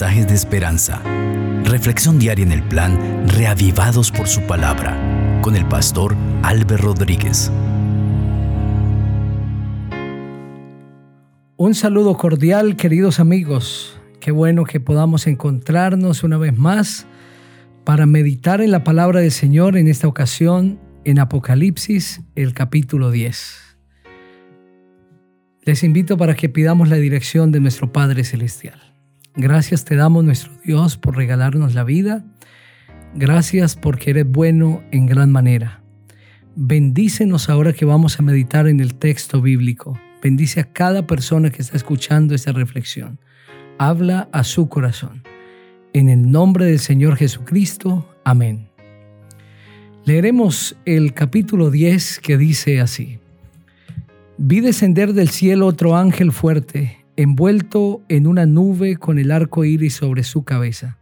de esperanza. Reflexión diaria en el plan Reavivados por su palabra con el pastor Álvaro Rodríguez. Un saludo cordial, queridos amigos. Qué bueno que podamos encontrarnos una vez más para meditar en la palabra del Señor en esta ocasión en Apocalipsis, el capítulo 10. Les invito para que pidamos la dirección de nuestro Padre Celestial. Gracias te damos nuestro Dios por regalarnos la vida. Gracias porque eres bueno en gran manera. Bendícenos ahora que vamos a meditar en el texto bíblico. Bendice a cada persona que está escuchando esta reflexión. Habla a su corazón. En el nombre del Señor Jesucristo. Amén. Leeremos el capítulo 10 que dice así. Vi descender del cielo otro ángel fuerte, envuelto en una nube con el arco iris sobre su cabeza.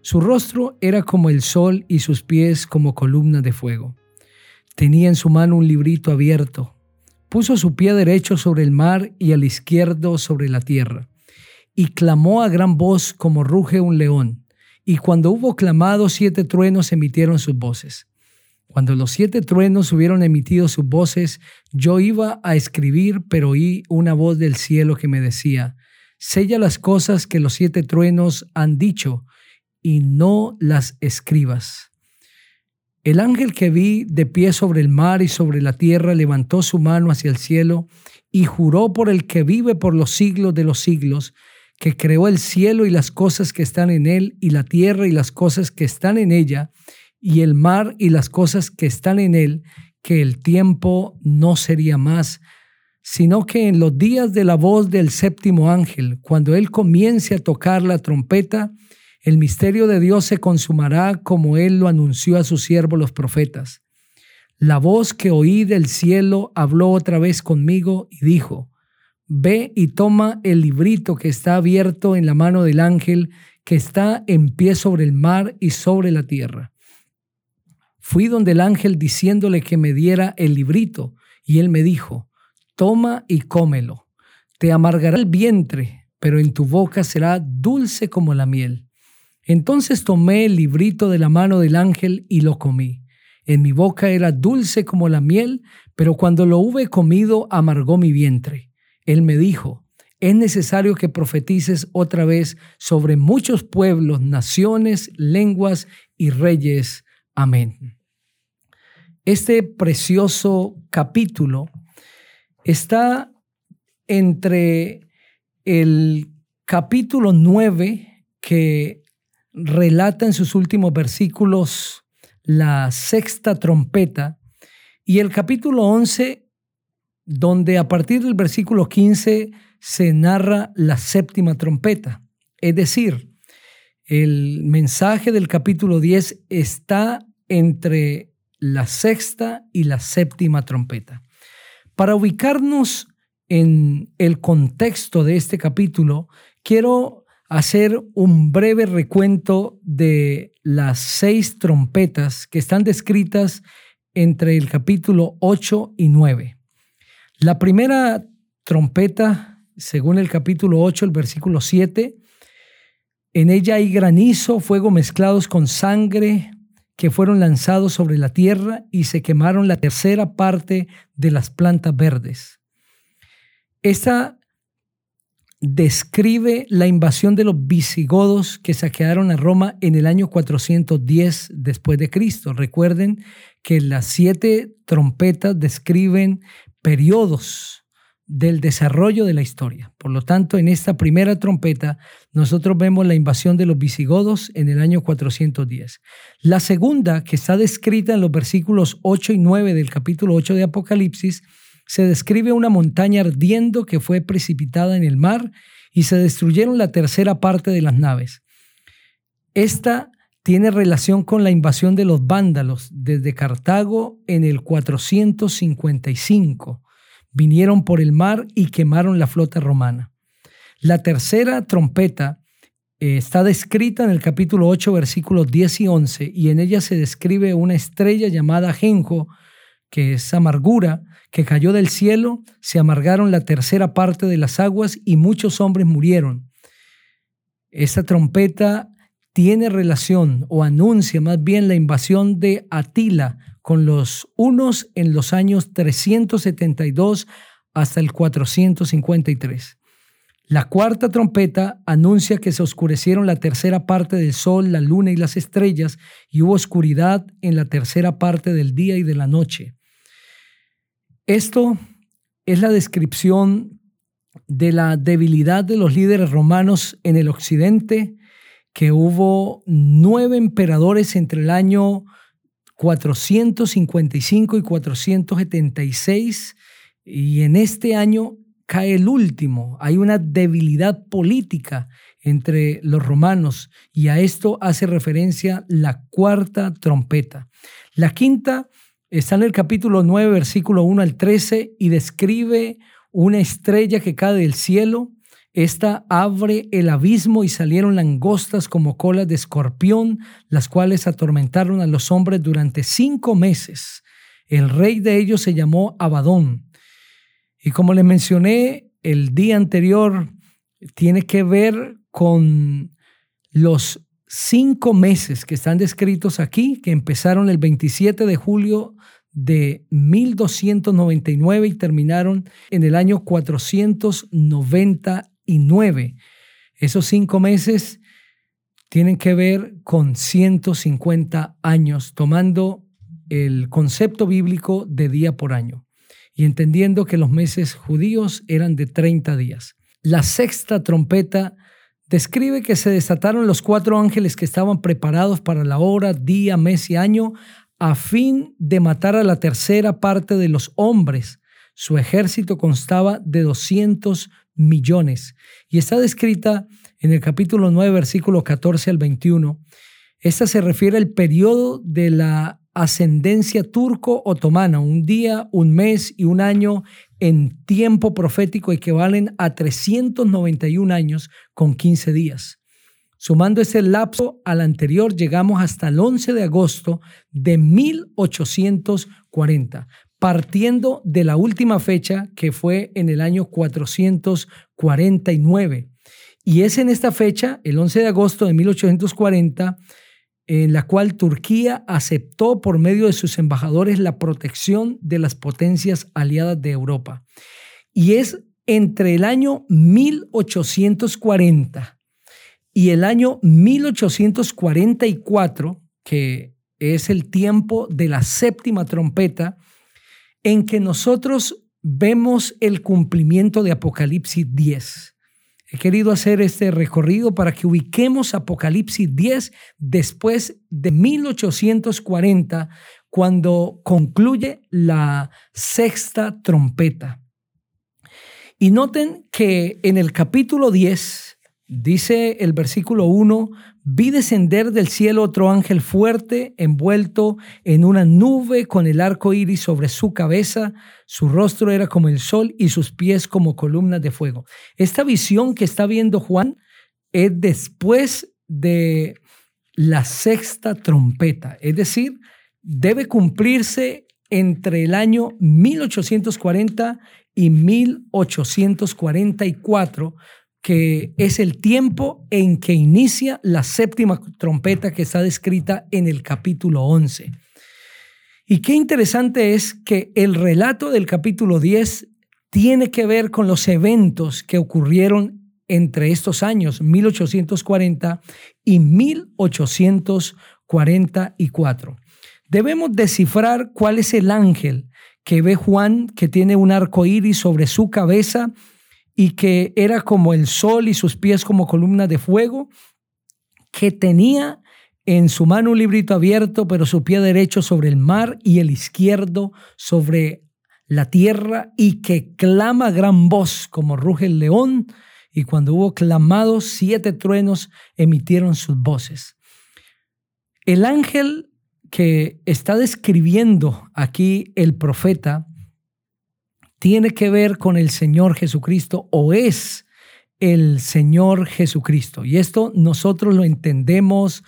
Su rostro era como el sol y sus pies como columnas de fuego. Tenía en su mano un librito abierto. Puso su pie derecho sobre el mar y al izquierdo sobre la tierra. Y clamó a gran voz como ruge un león. Y cuando hubo clamado, siete truenos emitieron sus voces. Cuando los siete truenos hubieron emitido sus voces, yo iba a escribir, pero oí una voz del cielo que me decía, sella las cosas que los siete truenos han dicho y no las escribas. El ángel que vi de pie sobre el mar y sobre la tierra levantó su mano hacia el cielo y juró por el que vive por los siglos de los siglos, que creó el cielo y las cosas que están en él, y la tierra y las cosas que están en ella, y el mar y las cosas que están en él, que el tiempo no sería más, sino que en los días de la voz del séptimo ángel, cuando él comience a tocar la trompeta, el misterio de Dios se consumará como él lo anunció a sus siervos los profetas. La voz que oí del cielo habló otra vez conmigo y dijo, Ve y toma el librito que está abierto en la mano del ángel que está en pie sobre el mar y sobre la tierra. Fui donde el ángel diciéndole que me diera el librito, y él me dijo, toma y cómelo. Te amargará el vientre, pero en tu boca será dulce como la miel. Entonces tomé el librito de la mano del ángel y lo comí. En mi boca era dulce como la miel, pero cuando lo hube comido amargó mi vientre. Él me dijo, es necesario que profetices otra vez sobre muchos pueblos, naciones, lenguas y reyes Amén. Este precioso capítulo está entre el capítulo 9 que relata en sus últimos versículos la sexta trompeta y el capítulo 11 donde a partir del versículo 15 se narra la séptima trompeta. Es decir, el mensaje del capítulo 10 está entre la sexta y la séptima trompeta. Para ubicarnos en el contexto de este capítulo, quiero hacer un breve recuento de las seis trompetas que están descritas entre el capítulo 8 y 9. La primera trompeta, según el capítulo 8, el versículo 7, en ella hay granizo, fuego mezclados con sangre que fueron lanzados sobre la tierra y se quemaron la tercera parte de las plantas verdes. Esta describe la invasión de los visigodos que saquearon a Roma en el año 410 después de Cristo. Recuerden que las siete trompetas describen periodos del desarrollo de la historia. Por lo tanto, en esta primera trompeta, nosotros vemos la invasión de los visigodos en el año 410. La segunda, que está descrita en los versículos 8 y 9 del capítulo 8 de Apocalipsis, se describe una montaña ardiendo que fue precipitada en el mar y se destruyeron la tercera parte de las naves. Esta tiene relación con la invasión de los vándalos desde Cartago en el 455 vinieron por el mar y quemaron la flota romana. La tercera trompeta eh, está descrita en el capítulo 8, versículos 10 y 11, y en ella se describe una estrella llamada Genjo, que es amargura, que cayó del cielo, se amargaron la tercera parte de las aguas y muchos hombres murieron. Esta trompeta tiene relación o anuncia más bien la invasión de Atila con los unos en los años 372 hasta el 453. La cuarta trompeta anuncia que se oscurecieron la tercera parte del sol, la luna y las estrellas, y hubo oscuridad en la tercera parte del día y de la noche. Esto es la descripción de la debilidad de los líderes romanos en el occidente, que hubo nueve emperadores entre el año 455 y 476, y en este año cae el último. Hay una debilidad política entre los romanos y a esto hace referencia la cuarta trompeta. La quinta está en el capítulo 9, versículo 1 al 13 y describe una estrella que cae del cielo. Esta abre el abismo y salieron langostas como colas de escorpión, las cuales atormentaron a los hombres durante cinco meses. El rey de ellos se llamó Abadón y como le mencioné el día anterior, tiene que ver con los cinco meses que están descritos aquí, que empezaron el 27 de julio de 1299 y terminaron en el año 499. Esos cinco meses tienen que ver con 150 años, tomando el concepto bíblico de día por año y entendiendo que los meses judíos eran de 30 días. La sexta trompeta describe que se desataron los cuatro ángeles que estaban preparados para la hora, día, mes y año a fin de matar a la tercera parte de los hombres. Su ejército constaba de 200 millones y está descrita en el capítulo 9, versículo 14 al 21. Esta se refiere al periodo de la ascendencia turco-otomana, un día, un mes y un año en tiempo profético equivalen a 391 años con 15 días. Sumando ese lapso al anterior, llegamos hasta el 11 de agosto de 1840, partiendo de la última fecha que fue en el año 449. Y es en esta fecha, el 11 de agosto de 1840, en la cual Turquía aceptó por medio de sus embajadores la protección de las potencias aliadas de Europa. Y es entre el año 1840 y el año 1844, que es el tiempo de la séptima trompeta, en que nosotros vemos el cumplimiento de Apocalipsis 10. He querido hacer este recorrido para que ubiquemos Apocalipsis 10 después de 1840, cuando concluye la sexta trompeta. Y noten que en el capítulo 10, dice el versículo 1, Vi descender del cielo otro ángel fuerte, envuelto en una nube con el arco iris sobre su cabeza. Su rostro era como el sol y sus pies como columnas de fuego. Esta visión que está viendo Juan es después de la sexta trompeta, es decir, debe cumplirse entre el año 1840 y 1844 que es el tiempo en que inicia la séptima trompeta que está descrita en el capítulo 11. Y qué interesante es que el relato del capítulo 10 tiene que ver con los eventos que ocurrieron entre estos años 1840 y 1844. Debemos descifrar cuál es el ángel que ve Juan que tiene un arco iris sobre su cabeza y que era como el sol y sus pies como columnas de fuego, que tenía en su mano un librito abierto, pero su pie derecho sobre el mar y el izquierdo sobre la tierra, y que clama gran voz como ruge el león, y cuando hubo clamado, siete truenos emitieron sus voces. El ángel que está describiendo aquí el profeta tiene que ver con el Señor Jesucristo o es el Señor Jesucristo. Y esto nosotros lo entendemos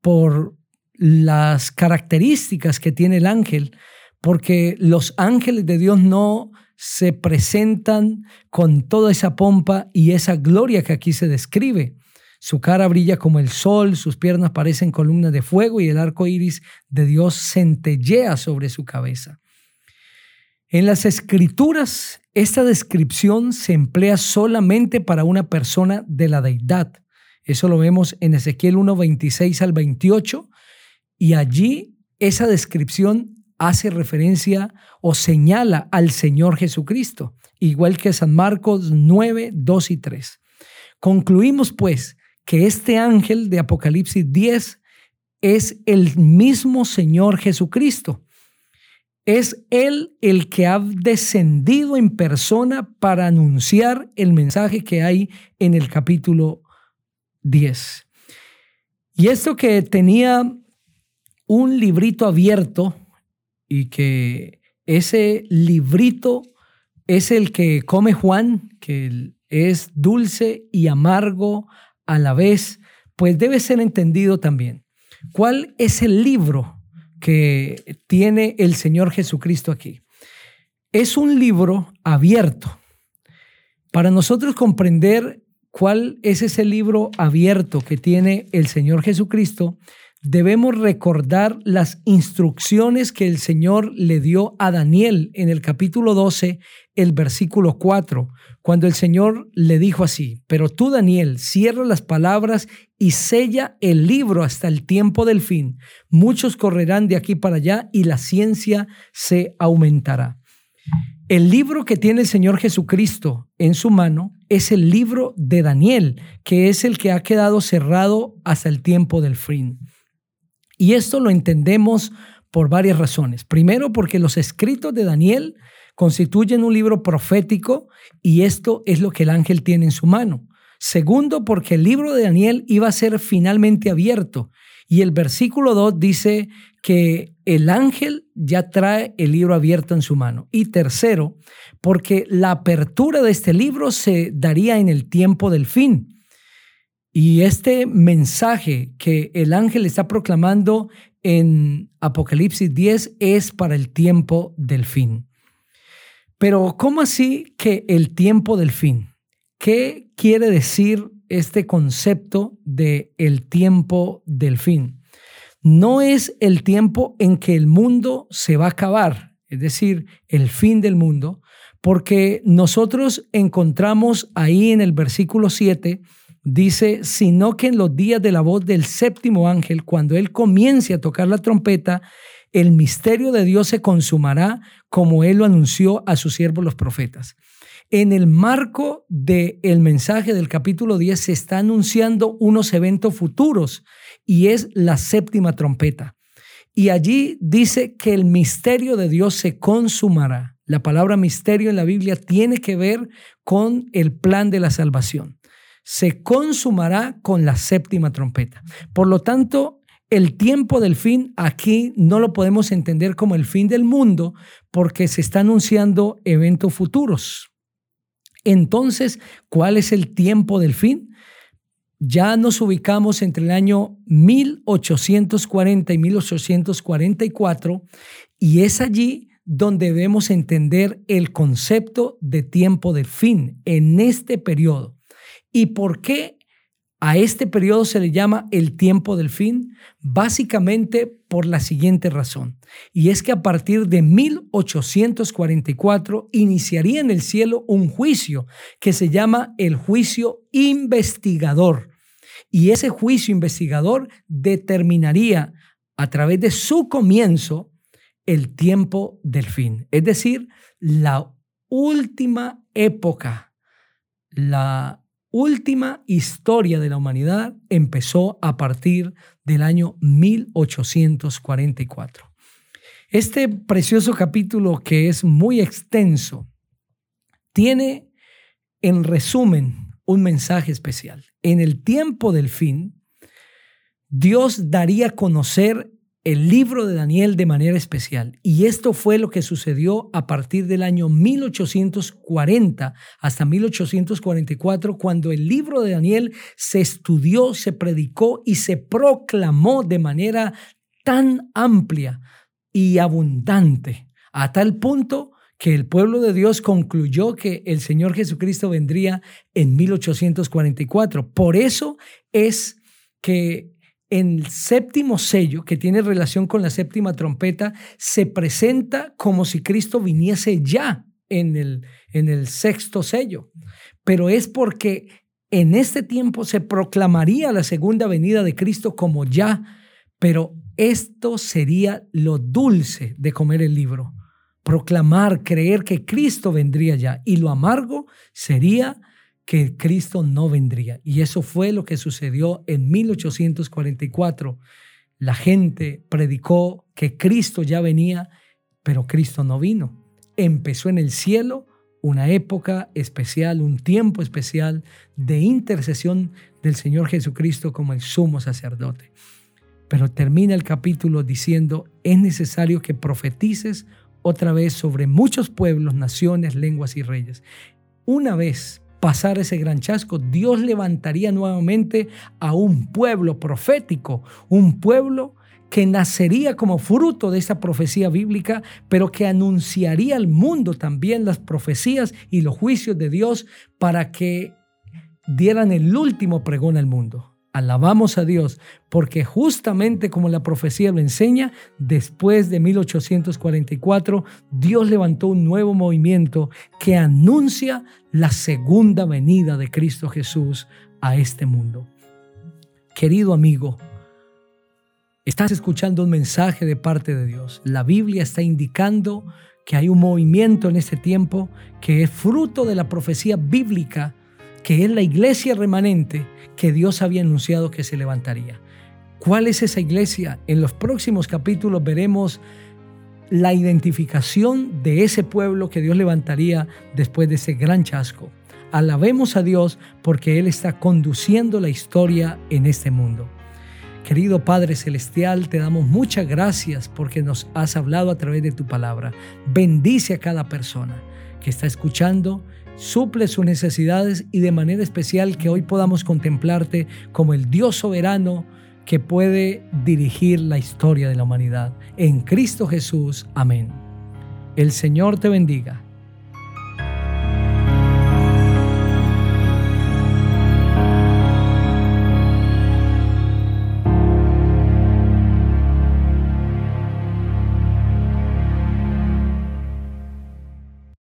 por las características que tiene el ángel, porque los ángeles de Dios no se presentan con toda esa pompa y esa gloria que aquí se describe. Su cara brilla como el sol, sus piernas parecen columnas de fuego y el arco iris de Dios centellea sobre su cabeza. En las escrituras, esta descripción se emplea solamente para una persona de la deidad. Eso lo vemos en Ezequiel 1, 26 al 28, y allí esa descripción hace referencia o señala al Señor Jesucristo, igual que San Marcos 9, 2 y 3. Concluimos pues que este ángel de Apocalipsis 10 es el mismo Señor Jesucristo. Es Él el que ha descendido en persona para anunciar el mensaje que hay en el capítulo 10. Y esto que tenía un librito abierto y que ese librito es el que come Juan, que es dulce y amargo a la vez, pues debe ser entendido también. ¿Cuál es el libro que tiene el Señor Jesucristo aquí? Es un libro abierto. Para nosotros comprender cuál es ese libro abierto que tiene el Señor Jesucristo, debemos recordar las instrucciones que el Señor le dio a Daniel en el capítulo 12, el versículo 4, cuando el Señor le dijo así, pero tú Daniel, cierra las palabras y sella el libro hasta el tiempo del fin. Muchos correrán de aquí para allá y la ciencia se aumentará. El libro que tiene el Señor Jesucristo en su mano es el libro de Daniel, que es el que ha quedado cerrado hasta el tiempo del fin. Y esto lo entendemos por varias razones. Primero, porque los escritos de Daniel constituyen un libro profético y esto es lo que el ángel tiene en su mano. Segundo, porque el libro de Daniel iba a ser finalmente abierto y el versículo 2 dice que el ángel ya trae el libro abierto en su mano. Y tercero, porque la apertura de este libro se daría en el tiempo del fin. Y este mensaje que el ángel está proclamando en Apocalipsis 10 es para el tiempo del fin. Pero ¿cómo así que el tiempo del fin? ¿Qué quiere decir este concepto de el tiempo del fin? No es el tiempo en que el mundo se va a acabar, es decir, el fin del mundo, porque nosotros encontramos ahí en el versículo 7 dice, sino que en los días de la voz del séptimo ángel, cuando él comience a tocar la trompeta, el misterio de Dios se consumará como él lo anunció a sus siervos los profetas. En el marco del el mensaje del capítulo 10 se está anunciando unos eventos futuros y es la séptima trompeta. Y allí dice que el misterio de Dios se consumará. La palabra misterio en la Biblia tiene que ver con el plan de la salvación se consumará con la séptima trompeta. Por lo tanto, el tiempo del fin aquí no lo podemos entender como el fin del mundo porque se está anunciando eventos futuros. Entonces, ¿cuál es el tiempo del fin? Ya nos ubicamos entre el año 1840 y 1844 y es allí donde debemos entender el concepto de tiempo del fin en este periodo. ¿Y por qué a este periodo se le llama el tiempo del fin? Básicamente por la siguiente razón. Y es que a partir de 1844 iniciaría en el cielo un juicio que se llama el juicio investigador. Y ese juicio investigador determinaría a través de su comienzo el tiempo del fin. Es decir, la última época, la última historia de la humanidad empezó a partir del año 1844. Este precioso capítulo que es muy extenso tiene en resumen un mensaje especial. En el tiempo del fin, Dios daría a conocer el libro de Daniel de manera especial. Y esto fue lo que sucedió a partir del año 1840 hasta 1844, cuando el libro de Daniel se estudió, se predicó y se proclamó de manera tan amplia y abundante, a tal punto que el pueblo de Dios concluyó que el Señor Jesucristo vendría en 1844. Por eso es que en el séptimo sello, que tiene relación con la séptima trompeta, se presenta como si Cristo viniese ya en el, en el sexto sello. Pero es porque en este tiempo se proclamaría la segunda venida de Cristo como ya, pero esto sería lo dulce de comer el libro proclamar, creer que Cristo vendría ya. Y lo amargo sería que Cristo no vendría. Y eso fue lo que sucedió en 1844. La gente predicó que Cristo ya venía, pero Cristo no vino. Empezó en el cielo una época especial, un tiempo especial de intercesión del Señor Jesucristo como el sumo sacerdote. Pero termina el capítulo diciendo, es necesario que profetices otra vez sobre muchos pueblos, naciones, lenguas y reyes. Una vez pasar ese gran chasco, Dios levantaría nuevamente a un pueblo profético, un pueblo que nacería como fruto de esa profecía bíblica, pero que anunciaría al mundo también las profecías y los juicios de Dios para que dieran el último pregón al mundo. Alabamos a Dios porque justamente como la profecía lo enseña, después de 1844, Dios levantó un nuevo movimiento que anuncia la segunda venida de Cristo Jesús a este mundo. Querido amigo, estás escuchando un mensaje de parte de Dios. La Biblia está indicando que hay un movimiento en este tiempo que es fruto de la profecía bíblica que es la iglesia remanente que Dios había anunciado que se levantaría. ¿Cuál es esa iglesia? En los próximos capítulos veremos la identificación de ese pueblo que Dios levantaría después de ese gran chasco. Alabemos a Dios porque Él está conduciendo la historia en este mundo. Querido Padre Celestial, te damos muchas gracias porque nos has hablado a través de tu palabra. Bendice a cada persona que está escuchando suple sus necesidades y de manera especial que hoy podamos contemplarte como el Dios soberano que puede dirigir la historia de la humanidad. En Cristo Jesús, amén. El Señor te bendiga